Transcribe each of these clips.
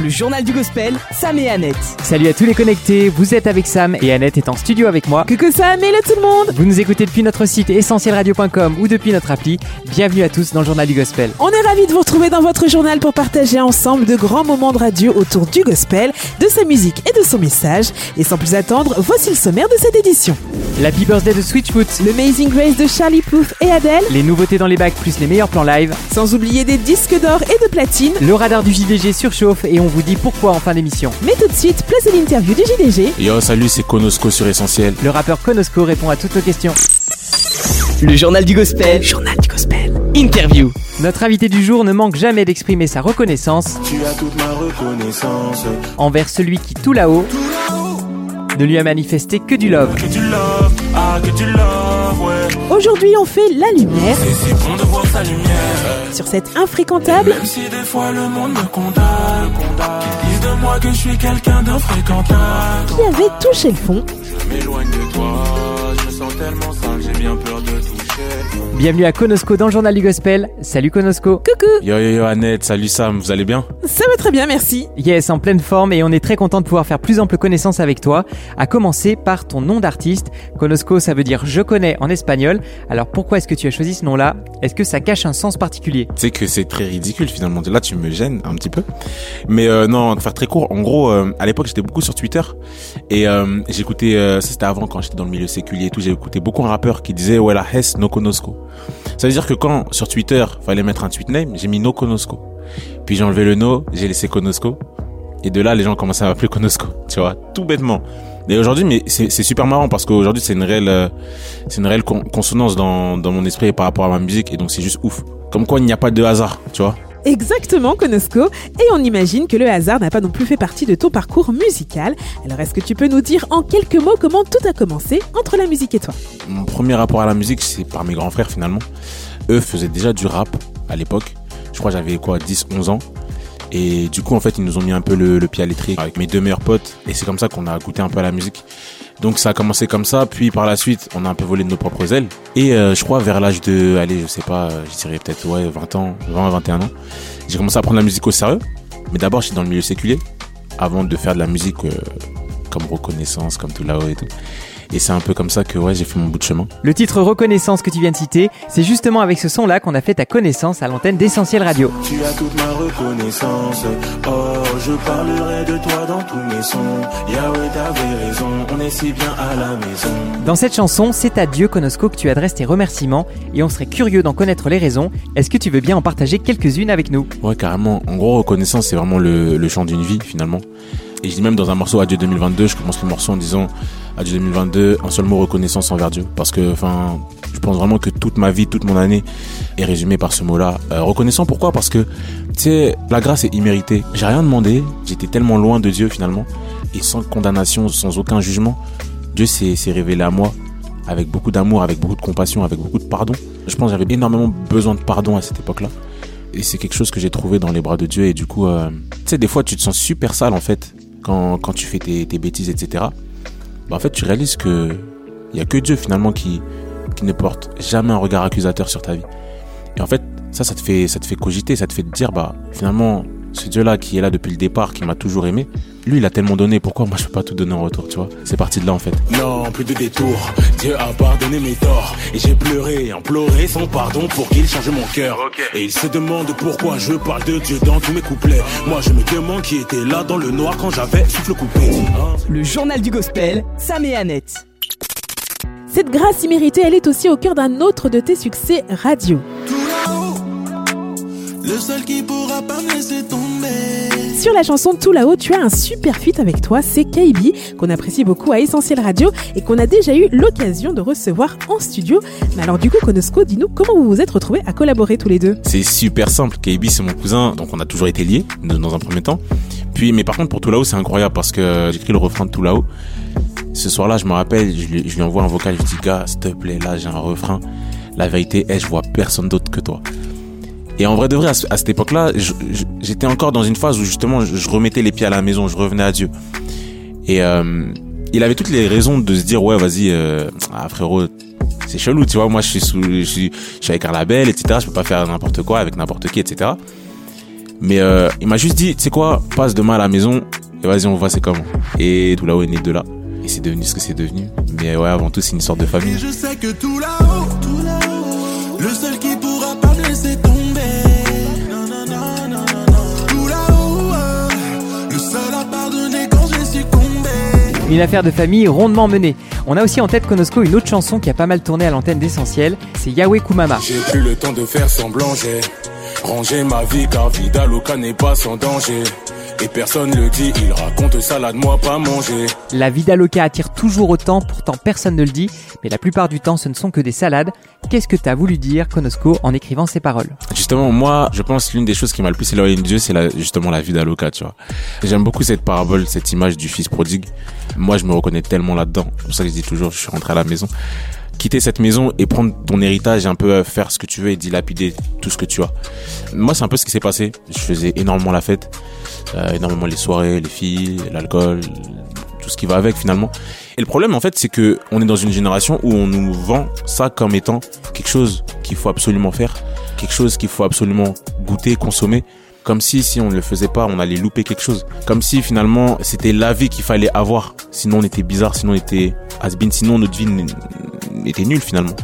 Le journal du gospel, Sam et Annette. Salut à tous les connectés, vous êtes avec Sam et Annette est en studio avec moi. Coucou Sam, hello tout le monde Vous nous écoutez depuis notre site essentielradio.com ou depuis notre appli. Bienvenue à tous dans le journal du gospel. On est ravis de vous retrouver dans votre journal pour partager ensemble de grands moments de radio autour du gospel, de sa musique et de son message. Et sans plus attendre, voici le sommaire de cette édition. L'Happy Birthday de Switchfoot, L'Amazing Grace de Charlie Puth et Adele, les nouveautés dans les bacs plus les meilleurs plans live, sans oublier des disques d'or et de platine. le radar du JDG surchauffe et on vous dit pourquoi en fin d'émission. Mais tout de suite, place à l'interview du JDG. Yo, salut, c'est Konosco sur Essentiel. Le rappeur Konosco répond à toutes nos questions. le journal du gospel. Journal du gospel. Interview. Notre invité du jour ne manque jamais d'exprimer sa reconnaissance Tu as toute ma reconnaissance. envers celui qui tout là-haut ne lui a manifesté que du love. Que tu love, ah, que tu love, ouais. Aujourd'hui, on fait la lumière c'est bon de voir sa lumière. Sur cette infréquentable Même si des fois le monde me condamne, qu'ils disent de moi que je suis quelqu'un d'infréquentable. qui avait touché le fond. Je m'éloigne de toi, je me sens tellement sale, j'ai bien peur. Bienvenue à Konosco dans le journal du gospel. Salut Konosco. Coucou Yo, yo, yo, Annette, salut Sam, vous allez bien? Ça va très bien, merci. Yes, en pleine forme et on est très content de pouvoir faire plus ample connaissance avec toi. À commencer par ton nom d'artiste. Konosco, ça veut dire je connais en espagnol. Alors pourquoi est-ce que tu as choisi ce nom-là? Est-ce que ça cache un sens particulier? Tu sais que c'est très ridicule finalement. Là, tu me gênes un petit peu. Mais euh, non, de faire très court. En gros, euh, à l'époque, j'étais beaucoup sur Twitter et euh, j'écoutais. euh, ça c'était avant quand j'étais dans le milieu séculier et tout. J'ai écouté beaucoup un rappeur qui disait ouais la Hess no conosco. Ça veut dire que quand sur Twitter fallait mettre un tweet name, j'ai mis no conosco. Puis j'ai enlevé le no, j'ai laissé conosco. Et de là, les gens commençaient à m'appeler conosco. Tu vois, tout bêtement. Et aujourd'hui, mais c'est super marrant parce qu'aujourd'hui c'est une réelle, euh, c'est une réelle con- consonance dans mon esprit par rapport à ma musique et donc c'est juste ouf. Comme quoi il n'y a pas de hasard, tu vois. Exactement, Konosco. Et on imagine que le hasard n'a pas non plus fait partie de ton parcours musical. Alors, est-ce que tu peux nous dire en quelques mots comment tout a commencé entre la musique et toi? Mon premier rapport à la musique, c'est par mes grands frères finalement. Eux faisaient déjà du rap à l'époque. Je crois j'avais quoi, 10, 11 ans. Et du coup, en fait, ils nous ont mis un peu le, le pied à l'étrier avec mes deux meilleurs potes. Et c'est comme ça qu'on a goûté un peu à la musique. Donc ça a commencé comme ça. Puis par la suite, on a un peu volé de nos propres ailes. Et euh, je crois vers l'âge de, allez, je sais pas, euh, je dirais peut-être ouais, 20 ans, 20 à 21 ans. J'ai commencé à prendre la musique au sérieux. Mais d'abord, j'étais dans le milieu séculier. Avant de faire de la musique euh, comme reconnaissance, comme tout là-haut et tout. Et c'est un peu comme ça que ouais, j'ai fait mon bout de chemin. Le titre Reconnaissance que tu viens de citer, c'est justement avec ce son-là qu'on a fait ta connaissance à l'antenne d'Essentiel Radio. Tu as toute ma reconnaissance. Oh, je parlerai de toi dans tous mes sons. Yahweh, t'avais raison, on est si bien à la maison. Dans cette chanson, c'est à Dieu Konosco que tu adresses tes remerciements et on serait curieux d'en connaître les raisons. Est-ce que tu veux bien en partager quelques-unes avec nous? Ouais, carrément. En gros, reconnaissance, c'est vraiment le, le chant d'une vie, finalement. Et je dis même dans un morceau Adieu 2022, je commence le morceau en disant Adieu 2022, un seul mot reconnaissance envers Dieu. Parce que, enfin, je pense vraiment que toute ma vie, toute mon année est résumée par ce mot-là. Euh, reconnaissant pourquoi? Parce que, tu sais, la grâce est imméritée. J'ai rien demandé, j'étais tellement loin de Dieu finalement. Et sans condamnation, sans aucun jugement, Dieu s'est révélé à moi avec beaucoup d'amour, avec beaucoup de compassion, avec beaucoup de pardon. Je pense que j'avais énormément besoin de pardon à cette époque-là. Et c'est quelque chose que j'ai trouvé dans les bras de Dieu. Et du coup, euh, tu sais, des fois, tu te sens super sale en fait quand, quand tu fais tes bêtises, etc. Bah, en fait, tu réalises que il y a que Dieu finalement qui, qui ne porte jamais un regard accusateur sur ta vie. Et en fait, ça, ça te fait, ça te fait cogiter, ça te fait te dire, bah, finalement, ce Dieu-là qui est là depuis le départ, qui m'a toujours aimé, lui, il a tellement donné, pourquoi moi je peux pas tout donner en retour, tu vois? C'est parti de là en fait. Non, plus de détours. Dieu a pardonné mes torts. Et j'ai pleuré et imploré son pardon pour qu'il change mon cœur. Et il se demande pourquoi je parle de Dieu dans tous mes couplets. Moi, je me demande qui était là dans le noir quand j'avais souffle coupé. Hein? Le journal du gospel, Sam et Annette. Cette grâce imméritée, elle est aussi au cœur d'un autre de tes succès radio. Le seul qui pourra pas me laisser tomber. Sur la chanson Tout là-haut, tu as un super feat avec toi, c'est KB, qu'on apprécie beaucoup à Essentiel Radio et qu'on a déjà eu l'occasion de recevoir en studio. Mais alors du coup, Konosco, dis-nous comment vous vous êtes retrouvés à collaborer tous les deux? C'est super simple. KB, c'est mon cousin, donc on a toujours été liés dans un premier temps. Puis, mais par contre, pour tout là-haut, c'est incroyable parce que j'écris le refrain de tout là-haut. Ce soir-là, je me rappelle, je lui, je lui envoie un vocal, je lui dis, gars, s'il te plaît, là, j'ai un refrain. La vérité est, je vois personne d'autre que toi. Et en vrai de vrai, à, ce- à cette époque-là, j'étais encore dans une phase où justement, je, remettais les pieds à la maison, je revenais à Dieu. Et euh, il avait toutes les raisons de se dire, ouais, vas-y, euh, ah, frérot, c'est chelou, tu vois. Moi, je suis sous, je suis, avec un label, etc. Je peux pas faire n'importe quoi avec n'importe qui, etc. Mais euh, il m'a juste dit, tu sais quoi, passe demain à la maison et vas-y, on voit c'est comment. Et tout là-haut est né de là. Et c'est devenu ce que c'est devenu. Mais ouais, avant tout, c'est une sorte de famille. Je sais que tout là-haut, tout là-haut, le seul qui pourra pas me laisser Une affaire de famille rondement menée. On a aussi en tête Konosko une autre chanson qui a pas mal tourné à l'antenne d'Essentiel, c'est Yahweh Kumama. Et personne le dit, il raconte ça là de moi pas manger. La vida loca attire toujours autant, pourtant personne ne le dit, mais la plupart du temps ce ne sont que des salades. Qu'est-ce que t'as voulu dire, Konosko, en écrivant ces paroles? Justement, moi, je pense l'une des choses qui m'a le plus éloigné de Dieu, c'est la- justement la vie d'Aloca, tu vois. J'aime beaucoup cette parabole, cette image du fils prodigue. Moi, je me reconnais tellement là-dedans. C'est pour ça que je dis toujours, je suis rentré à la maison. Quitter cette maison et prendre ton héritage et un peu euh, faire ce que tu veux et dilapider tout ce que tu as. Moi, c'est un peu ce qui s'est passé. Je faisais énormément la fête, euh, énormément les soirées, les filles, l'alcool, tout ce qui va avec finalement. Et le problème en fait, c'est que on est dans une génération où on nous vend ça comme étant quelque chose qu'il faut absolument faire, quelque chose qu'il faut absolument goûter, consommer. Comme si si on ne le faisait pas, on allait louper quelque chose. Comme si finalement c'était la vie qu'il fallait avoir. Sinon on était bizarre, sinon on était has-been, sinon notre vie était nulle finalement.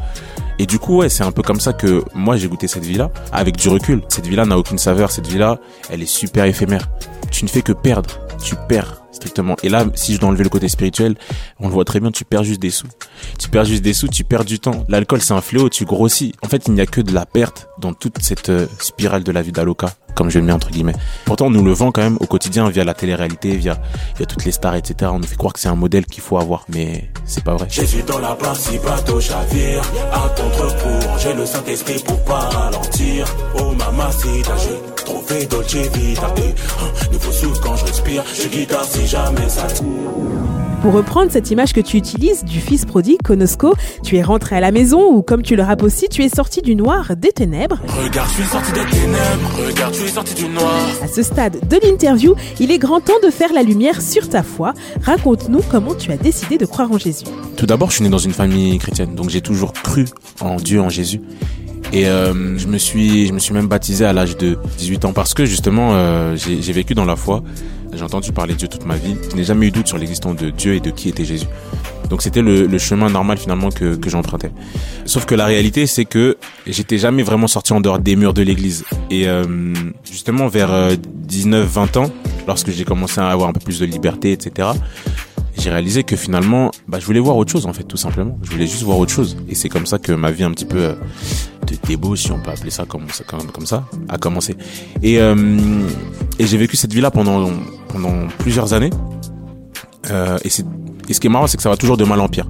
Et du coup, ouais, c'est un peu comme ça que moi j'ai goûté cette vie-là, avec du recul. Cette vie-là n'a aucune saveur, cette vie-là, elle est super éphémère. Tu ne fais que perdre, tu perds strictement. Et là, si je dois enlever le côté spirituel, on le voit très bien, tu perds juste des sous. Tu perds juste des sous, tu perds du temps. L'alcool, c'est un fléau, tu grossis. En fait, il n'y a que de la perte dans toute cette euh, spirale de la vie d'Aloca, comme je le mets entre guillemets. Pourtant, on nous le vend quand même au quotidien via la télé-réalité, via, toutes les stars, etc. On nous fait croire que c'est un modèle qu'il faut avoir, mais c'est pas vrai. Jésus dans la. À contre-courant, j'ai le Saint-Esprit pour ralentir. Oh j'ai trouvé Dolce Vita. Et, nouveau souffle quand je respire. Je guitare si jamais ça tire. Pour reprendre cette image que tu utilises du fils prodigue Konosko, tu es rentré à la maison ou comme tu le rappes aussi, tu es sorti du noir, des ténèbres. Regarde, je suis sorti des ténèbres. Regarde, je suis sorti du noir. À ce stade de l'interview, il est grand temps de faire la lumière sur ta foi. Raconte-nous comment tu as décidé de croire en Jésus. Tout d'abord, je suis né dans une famille chrétienne, donc j'ai toujours cru en Dieu, en Jésus. Et euh, je me suis, je me suis même baptisé à l'âge de 18 ans parce que justement, euh, j'ai vécu dans la foi. J'ai entendu parler de Dieu toute ma vie. Je n'ai jamais eu doute sur l'existence de Dieu et de qui était Jésus. Donc c'était le, le chemin normal finalement que, que j'empruntais. Sauf que la réalité, c'est que j'étais jamais vraiment sorti en dehors des murs de l'église. Et euh, justement, vers 19-20 ans, lorsque j'ai commencé à avoir un peu plus de liberté, etc., j'ai réalisé que finalement, bah, je voulais voir autre chose en fait, tout simplement. Je voulais juste voir autre chose. Et c'est comme ça que ma vie un petit peu euh, de débauche, si on peut appeler ça comme, ça- comme, comme ça, a commencé. Et, euh, et j'ai vécu cette vie-là pendant, pendant plusieurs années. Euh, et, c'est, et ce qui est marrant, c'est que ça va toujours de mal en pire.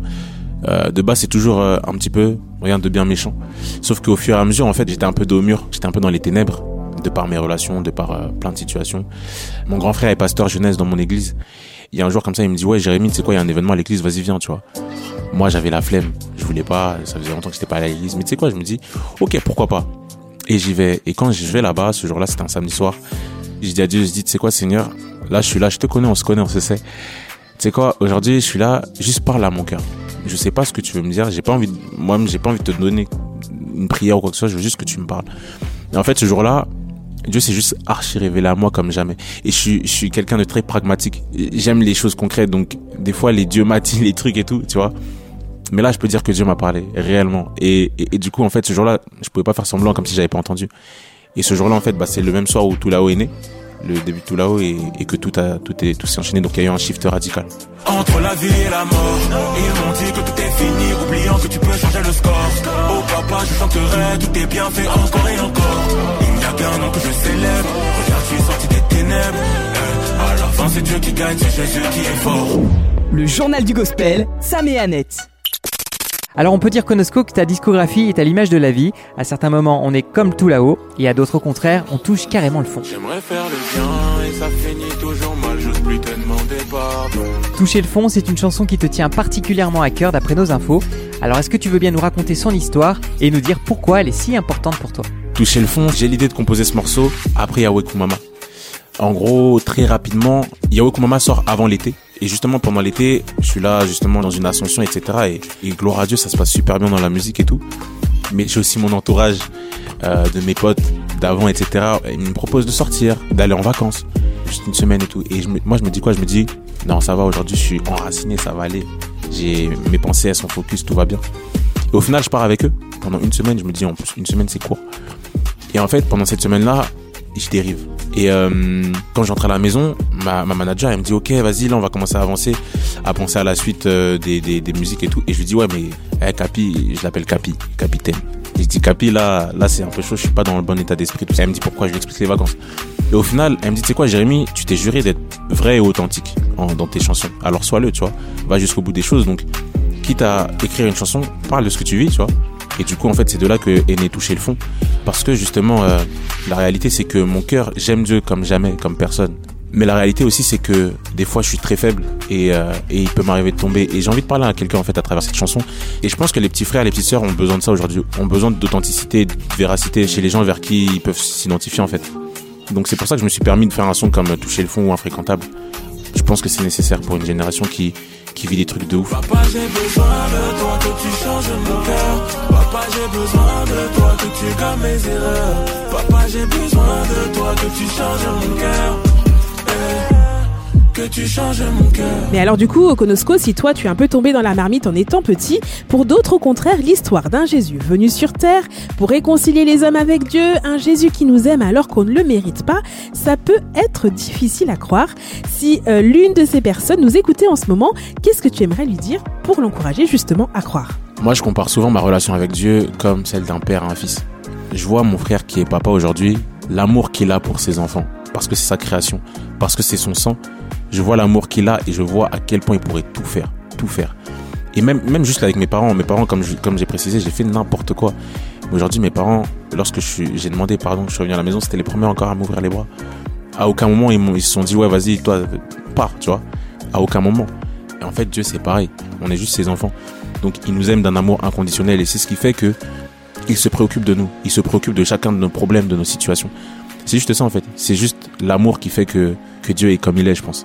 Euh, de base, c'est toujours un petit peu rien de bien méchant. Sauf qu'au fur et à mesure, en fait, j'étais un peu dos au mur, j'étais un peu dans les ténèbres, de par mes relations, de par plein de situations. Mon grand frère est pasteur jeunesse dans mon église. Il y a un jour comme ça, il me dit ouais Jérémy, sais quoi, il y a un événement à l'église, vas-y viens, tu vois. Moi, j'avais la flemme, je voulais pas, ça faisait longtemps que j'étais pas à l'église, mais tu sais quoi, je me dis ok, pourquoi pas? Et j'y vais. Et quand je vais là-bas, ce jour-là, c'était un samedi soir. Je dis à Dieu, je dis, tu sais quoi, Seigneur, là, je suis là, je te connais, on se connaît, on se sait. Tu sais quoi, aujourd'hui, je suis là, juste parle à mon cœur. Je sais pas ce que tu veux me dire, j'ai pas envie, moi-même, j'ai pas envie de te donner une prière ou quoi que ce soit, je veux juste que tu me parles. Et en fait, ce jour-là, Dieu s'est juste archi révélé à moi comme jamais. Et je suis, je suis quelqu'un de très pragmatique. J'aime les choses concrètes, donc des fois les dieux m'attirent les trucs et tout, tu vois. Mais là, je peux dire que Dieu m'a parlé réellement. Et, et, et du coup, en fait, ce jour-là, je pouvais pas faire semblant comme si j'avais pas entendu. Et ce jour-là, en fait, bah, c'est le même soir où tout là-haut est né, le début de tout là-haut, et, et que tout a, tout est, tout s'est enchaîné. Donc il y a eu un shift radical. Entre la vie et la mort, ils m'ont dit que tout est fini, oubliant que tu peux changer le score. Oh papa, je chanterai, tout est bien fait encore et encore. Il n'y a qu'un nom que je célèbre, regarde, je suis sorti des ténèbres. Eh, à la fin, c'est Dieu qui gagne, c'est Jésus qui est fort. Le journal du gospel, Sam et Annette. Alors on peut dire Konosko que ta discographie est à l'image de la vie. À certains moments on est comme tout là-haut et à d'autres au contraire on touche carrément le fond. J'aimerais faire le bien et ça finit toujours mal, j'ose plus te demander pardon. Toucher le fond c'est une chanson qui te tient particulièrement à cœur d'après nos infos. Alors est-ce que tu veux bien nous raconter son histoire et nous dire pourquoi elle est si importante pour toi? Toucher le fond, j'ai l'idée de composer ce morceau après Yahweh Kumama. En gros, très rapidement, Yahweh Kumama sort avant l'été. Et justement, pendant l'été, je suis là, justement, dans une ascension, etc. Et, et gloire à Dieu, ça se passe super bien dans la musique et tout. Mais j'ai aussi mon entourage euh, de mes potes d'avant, etc. Ils me proposent de sortir, d'aller en vacances, juste une semaine et tout. Et moi, je me dis quoi? Je me dis, non, ça va, aujourd'hui, je suis enraciné, ça va aller. J'ai mes pensées, elles sont focus, tout va bien. Et au final, je pars avec eux pendant une semaine. Je me dis, en plus, une semaine, c'est court. Et en fait, pendant cette semaine-là, je dérive. Et euh, quand j'entre à la maison, ma, ma manager, elle me dit, ok, vas-y, là, on va commencer à avancer, à penser à la suite euh, des, des, des musiques et tout. Et je lui dis, ouais, mais eh, Capi, je l'appelle Capi, capitaine. Et je dis, Capi, là, là, c'est un peu chaud, je suis pas dans le bon état d'esprit. Elle me dit, pourquoi? Je lui explique les vacances. Et au final, elle me dit, tu sais quoi, Jérémy, tu t'es juré d'être vrai et authentique en- dans tes chansons. Alors sois-le, tu vois. Va jusqu'au bout des choses. Donc, quitte à écrire une chanson, parle de ce que tu vis, tu vois. Et du coup, en fait, c'est de là que est né toucher le fond. Parce que justement, euh, la réalité, c'est que mon cœur, j'aime Dieu comme jamais, comme personne. Mais la réalité aussi, c'est que des fois, je suis très faible et, euh, et il peut m'arriver de tomber. Et j'ai envie de parler à quelqu'un, en fait, à travers cette chanson. Et je pense que les petits frères, les petites sœurs ont besoin de ça aujourd'hui. Ont besoin d'authenticité, de véracité chez les gens vers qui ils peuvent s'identifier, en fait. Donc c'est pour ça que je me suis permis de faire un son comme Toucher le fond ou Infréquentable. Je pense que c'est nécessaire pour une génération qui, qui vit des trucs de ouf. Papa, j'ai besoin de toi, que tu changes mon cœur. Papa, j'ai besoin de toi, que tu gommes mes erreurs. Papa, j'ai besoin de toi, que tu changes mon cœur. Que tu changes mon cœur. Mais alors du coup, Okonosko, si toi tu es un peu tombé dans la marmite en étant petit, pour d'autres au contraire, l'histoire d'un Jésus venu sur terre pour réconcilier les hommes avec Dieu, un Jésus qui nous aime alors qu'on ne le mérite pas, ça peut être difficile à croire. Si euh, l'une de ces personnes nous écoutait en ce moment, qu'est-ce que tu aimerais lui dire pour l'encourager justement à croire? Moi, je compare souvent ma relation avec Dieu comme celle d'un père à un fils. Je vois mon frère qui est papa aujourd'hui, l'amour qu'il a pour ses enfants, parce que c'est sa création, parce que c'est son sang. Je vois l'amour qu'il a et je vois à quel point il pourrait tout faire, tout faire. Et même, juste avec mes parents, mes parents, comme j'ai précisé, j'ai fait n'importe quoi. Aujourd'hui, mes parents, lorsque j'ai demandé pardon, je suis revenu à la maison, c'était les premiers encore à m'ouvrir les bras. À aucun moment, ils, ils se sont dit, ouais, vas-y, toi, pars, tu vois. À aucun moment. Et en fait, Dieu, c'est pareil. On est juste ses enfants. Donc, il nous aime d'un amour inconditionnel et c'est ce qui fait que il se préoccupe de nous. Il se préoccupe de chacun de nos problèmes, de nos situations. C'est juste ça, en fait. C'est juste l'amour qui fait que, que Dieu est comme il est, je pense.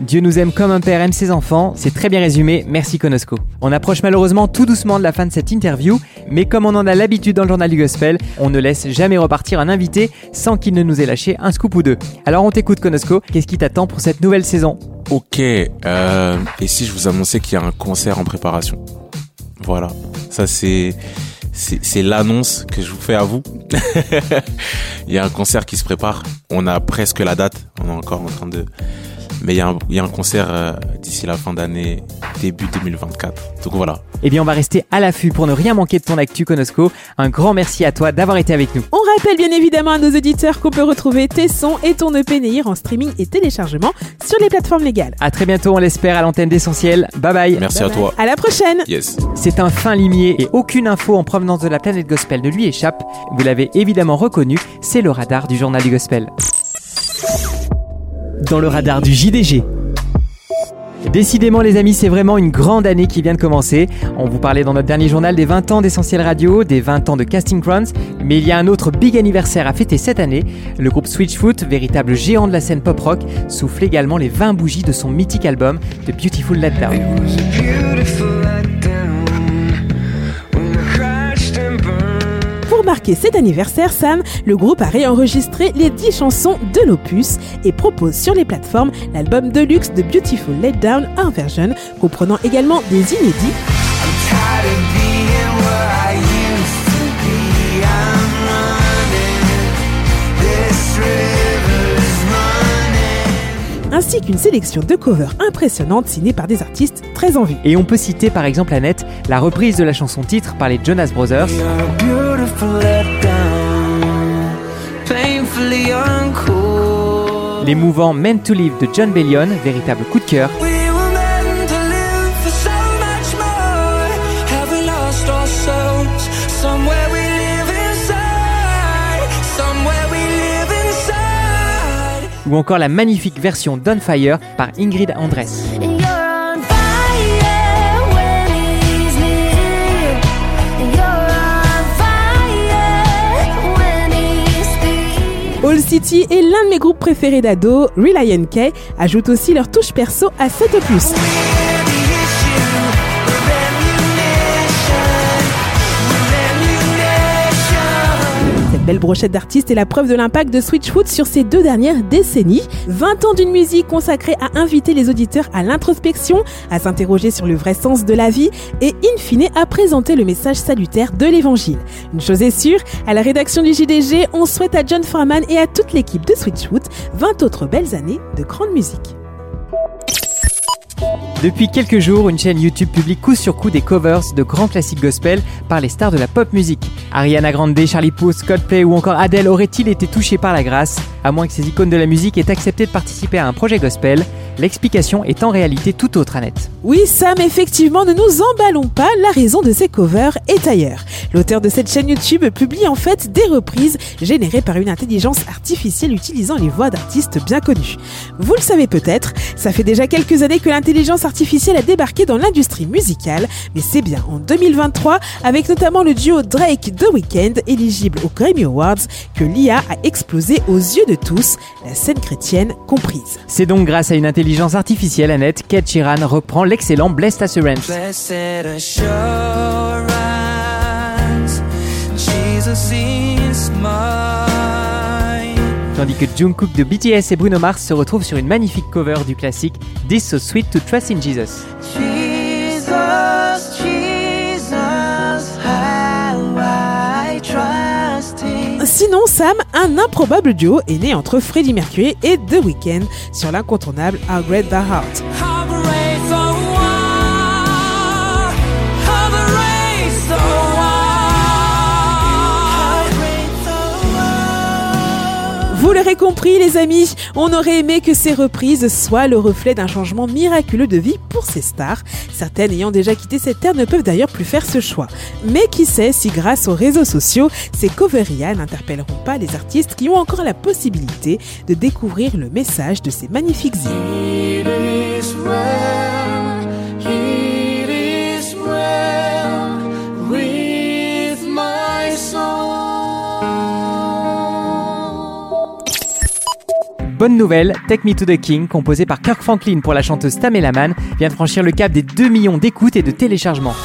Dieu nous aime comme un père aime ses enfants, c'est très bien résumé, merci Konosko. On approche malheureusement tout doucement de la fin de cette interview, mais comme on en a l'habitude dans le journal du gospel, on ne laisse jamais repartir un invité sans qu'il ne nous ait lâché un scoop ou deux. Alors on t'écoute Konosko, qu'est-ce qui t'attend pour cette nouvelle saison? Ok, euh, et si je vous annonçais qu'il y a un concert en préparation? Voilà, ça c'est c'est c'est l'annonce que je vous fais à vous. il y a un concert qui se prépare. On a presque la date. On est encore en train de. Mais il y a un, il y a un concert euh, d'ici la fin d'année, début 2024. Donc voilà. Eh bien on va rester à l'affût pour ne rien manquer de ton actu Konosko. Un grand merci à toi d'avoir été avec nous. On rappelle bien évidemment à nos auditeurs qu'on peut retrouver tes sons et ton EP Neir en streaming et téléchargement sur les plateformes légales. À très bientôt on l'espère à l'antenne d'Essentiel. Bye bye Merci à toi. À la prochaine Yes. C'est un fin limier et aucune info en provenance de la planète gospel ne lui échappe. Vous l'avez évidemment reconnu, c'est le radar du journal du gospel. Dans le radar du JDG. Décidément les amis, c'est vraiment une grande année qui vient de commencer. On vous parlait dans notre dernier journal des 20 ans d'Essentiel Radio, des 20 ans de Casting Crowns, mais il y a un autre big anniversaire à fêter cette année. Le groupe Switchfoot, véritable géant de la scène pop-rock, souffle également les 20 bougies de son mythique album The Beautiful Letdown. Marquer cet anniversaire, Sam, le groupe a réenregistré les 10 chansons de l'opus et propose sur les plateformes l'album deluxe de Beautiful Letdown en version, comprenant également des inédits. Ainsi qu'une sélection de covers impressionnantes signées par des artistes très en vue. Et on peut citer par exemple Annette, la reprise de la chanson titre par les Jonas Brothers, l'émouvant Meant to Live de John Bellion, véritable coup de cœur, ou encore la magnifique version Fire par Ingrid Andress. All City est l'un de mes groupes préférés d'ado. Reliant K, ajoute aussi leur touche perso à 7+. Belle brochette d'artistes est la preuve de l'impact de Switchfoot sur ces deux dernières décennies. 20 ans d'une musique consacrée à inviter les auditeurs à l'introspection, à s'interroger sur le vrai sens de la vie et in fine à présenter le message salutaire de l'évangile. Une chose est sûre, à la rédaction du JDG, on souhaite à John Farman et à toute l'équipe de Switchfoot 20 autres belles années de grande musique. Depuis quelques jours, une chaîne YouTube publie coup sur coup des covers de grands classiques gospel par les stars de la pop musique. Ariana Grande, Charlie Puth, Coldplay ou encore Adele auraient-ils été touchés par la grâce? À moins que ces icônes de la musique aient accepté de participer à un projet gospel, l'explication est en réalité tout autre, Annette. Oui, Sam, effectivement, ne nous emballons pas, la raison de ces covers est ailleurs. L'auteur de cette chaîne YouTube publie en fait des reprises générées par une intelligence artificielle utilisant les voix d'artistes bien connus. Vous le savez peut-être, ça fait déjà quelques années que l'intelligence artificielle a débarqué dans l'industrie musicale, mais c'est bien en 2023, avec notamment le duo Drake The Weeknd, éligible aux Grammy Awards, que l'IA a explosé aux yeux de tous, la scène chrétienne comprise. C'est donc grâce à une intelligence artificielle, Annette, qu'Ed Sheeran reprend l'excellent Blessed Assurance. Blessed assurance, Jesus is mine. Tandis que Jungkook de BTS et Bruno Mars se retrouvent sur une magnifique cover du classique This So Sweet to Trust in Jesus. Jesus, Jesus, how I trust Him. Sinon, Sam, un improbable duo est né entre Freddie Mercury et The Weeknd sur l'incontournable How Great Thou Art. Vous l'aurez compris, les amis, on aurait aimé que ces reprises soient le reflet d'un changement miraculeux de vie pour ces stars. Certaines ayant déjà quitté cette terre ne peuvent d'ailleurs plus faire ce choix. Mais qui sait si grâce aux réseaux sociaux, ces coverias n'interpelleront pas les artistes qui ont encore la possibilité de découvrir le message de ces magnifiques hymnes. Bonne nouvelle, Take Me to the King, composé par Kirk Franklin pour la chanteuse Tamela Mann, vient de franchir le cap des 2 millions d'écoutes et de téléchargements.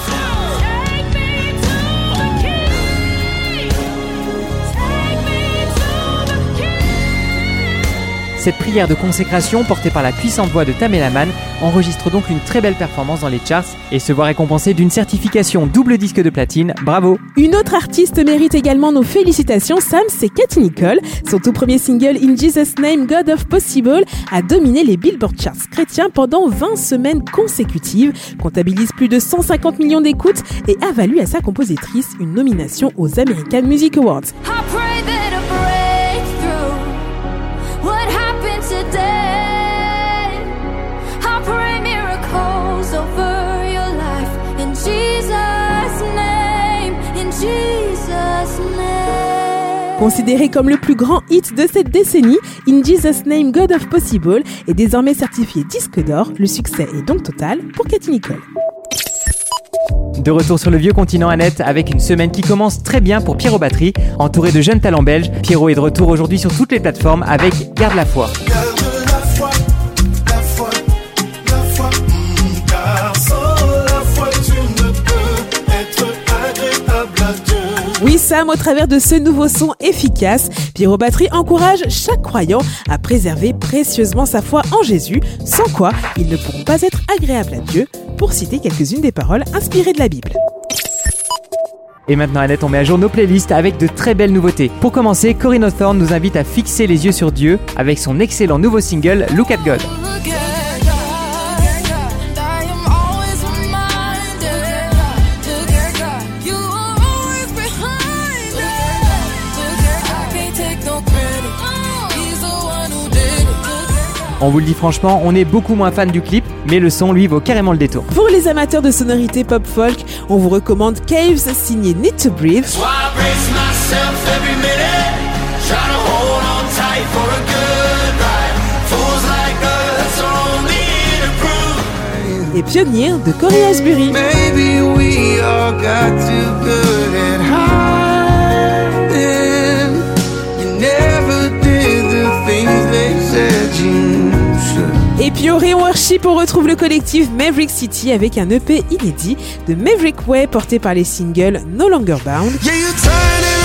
Cette prière de consécration, portée par la puissante voix de Tamela Mann, enregistre donc une très belle performance dans les charts et se voit récompensée d'une certification double disque de platine. Bravo Une autre artiste mérite également nos félicitations, Sam, c'est Katy Nicole. Son tout premier single In Jesus Name, God of Possible a dominé les Billboard Charts chrétiens pendant 20 semaines consécutives, comptabilise plus de 150 millions d'écoutes et a valu à sa compositrice une nomination aux American Music Awards. Considéré comme le plus grand hit de cette décennie, In Jesus Name, God of Possible est désormais certifié disque d'or. Le succès est donc total pour Katy Nicole. De retour sur le vieux continent Annette avec une semaine qui commence très bien pour Pierrot Batterie, entouré de jeunes talents belges. Pierrot est de retour aujourd'hui sur toutes les plateformes avec Garde la foi. Oui, Sam, au travers de ce nouveau son efficace, Pierrot Batterie encourage chaque croyant à préserver précieusement sa foi en Jésus, sans quoi ils ne pourront pas être agréables à Dieu, pour citer quelques-unes des paroles inspirées de la Bible. Et maintenant Annette, on met à jour nos playlists avec de très belles nouveautés. Pour commencer, Corinne Hawthorne nous invite à fixer les yeux sur Dieu avec son excellent nouveau single Look at God. Look at God, On vous le dit franchement, on est beaucoup moins fan du clip, mais le son lui vaut carrément le détour. Pour les amateurs de sonorités pop-folk, on vous recommande Caves signé Need to Breathe. So I brace myself every Chip, on retrouve le collectif Maverick City avec un EP inédit de Maverick Way porté par les singles No Longer Bound. Yeah, you turn it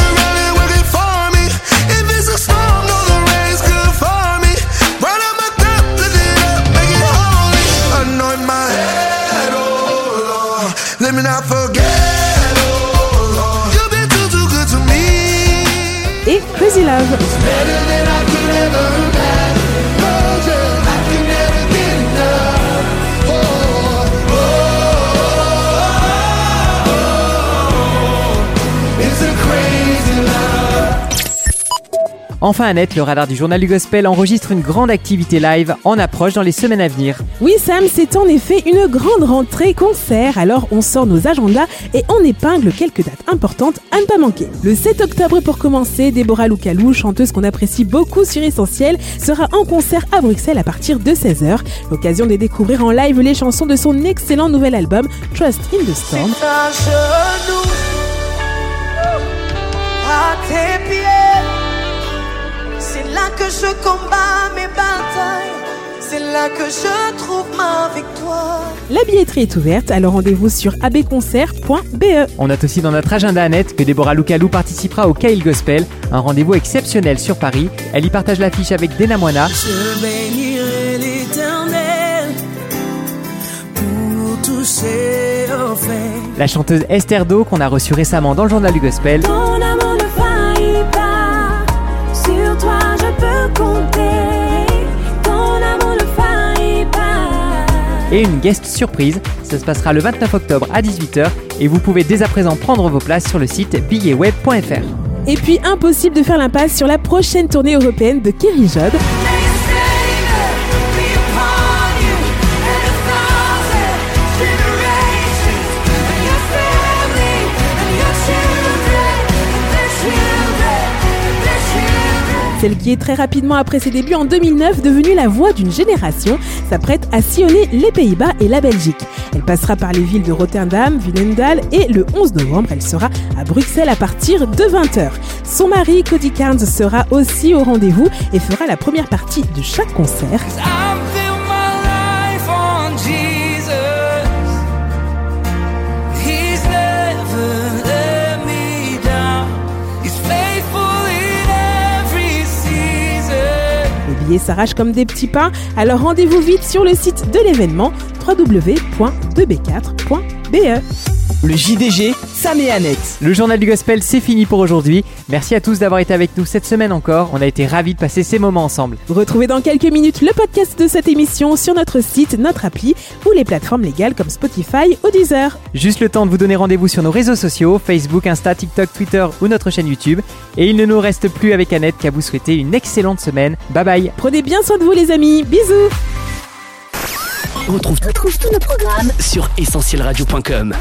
Enfin Annette, le radar du journal du gospel enregistre une grande activité live en approche dans les semaines à venir. Oui Sam, c'est en effet une grande rentrée concert, alors on sort nos agendas et on épingle quelques dates importantes à ne pas manquer. Le 7 octobre pour commencer, Déborah Loukalou, chanteuse qu'on apprécie beaucoup sur Essentiel, sera en concert à Bruxelles à partir de 16h. L'occasion de découvrir en live les chansons de son excellent nouvel album Trust in the Storm. à genoux, à tes pieds. C'est là que je combats mes batailles. C'est là que je trouve ma victoire. La billetterie est ouverte, alors rendez-vous sur abconcert.be. On note aussi dans notre agenda Annette que Déborah Loukalou participera au Kail Gospel, un rendez-vous exceptionnel sur Paris. Elle y partage l'affiche avec Dena Moana. Je bénirai l'éternel pour tous ses offres. La chanteuse Esther Do qu'on a reçue récemment dans le journal du gospel. Ton Et une guest surprise, ça se passera le 29 octobre à 18h et vous pouvez dès à présent prendre vos places sur le site billetweb.fr. Et puis impossible de faire l'impasse sur la prochaine tournée européenne de Kerry Job. Celle qui est très rapidement après ses débuts en 2009 devenue la voix d'une génération, s'apprête à sillonner les Pays-Bas et la Belgique. Elle passera par les villes de Rotterdam, Veenendaal et le 11 novembre, elle sera à Bruxelles à partir de 20h. Son mari, Cody Carnes, sera aussi au rendez-vous et fera la première partie de chaque concert. Billets s'arrachent comme des petits pains, alors rendez-vous vite sur le site de l'événement www.2b4.be. Le JDG, Sam et Annette. Le journal du gospel, c'est fini pour aujourd'hui. Merci à tous d'avoir été avec nous cette semaine encore. On a été ravis de passer ces moments ensemble. Retrouvez dans quelques minutes le podcast de cette émission sur notre site, notre appli ou les plateformes légales comme Spotify ou Deezer. Juste le temps de vous donner rendez-vous sur nos réseaux sociaux, Facebook, Insta, TikTok, Twitter ou notre chaîne YouTube. Et il ne nous reste plus avec Annette qu'à vous souhaiter une excellente semaine. Bye bye Prenez bien soin de vous les amis, bisous On retrouve, retrouve tous nos programmes sur essentielradio.com.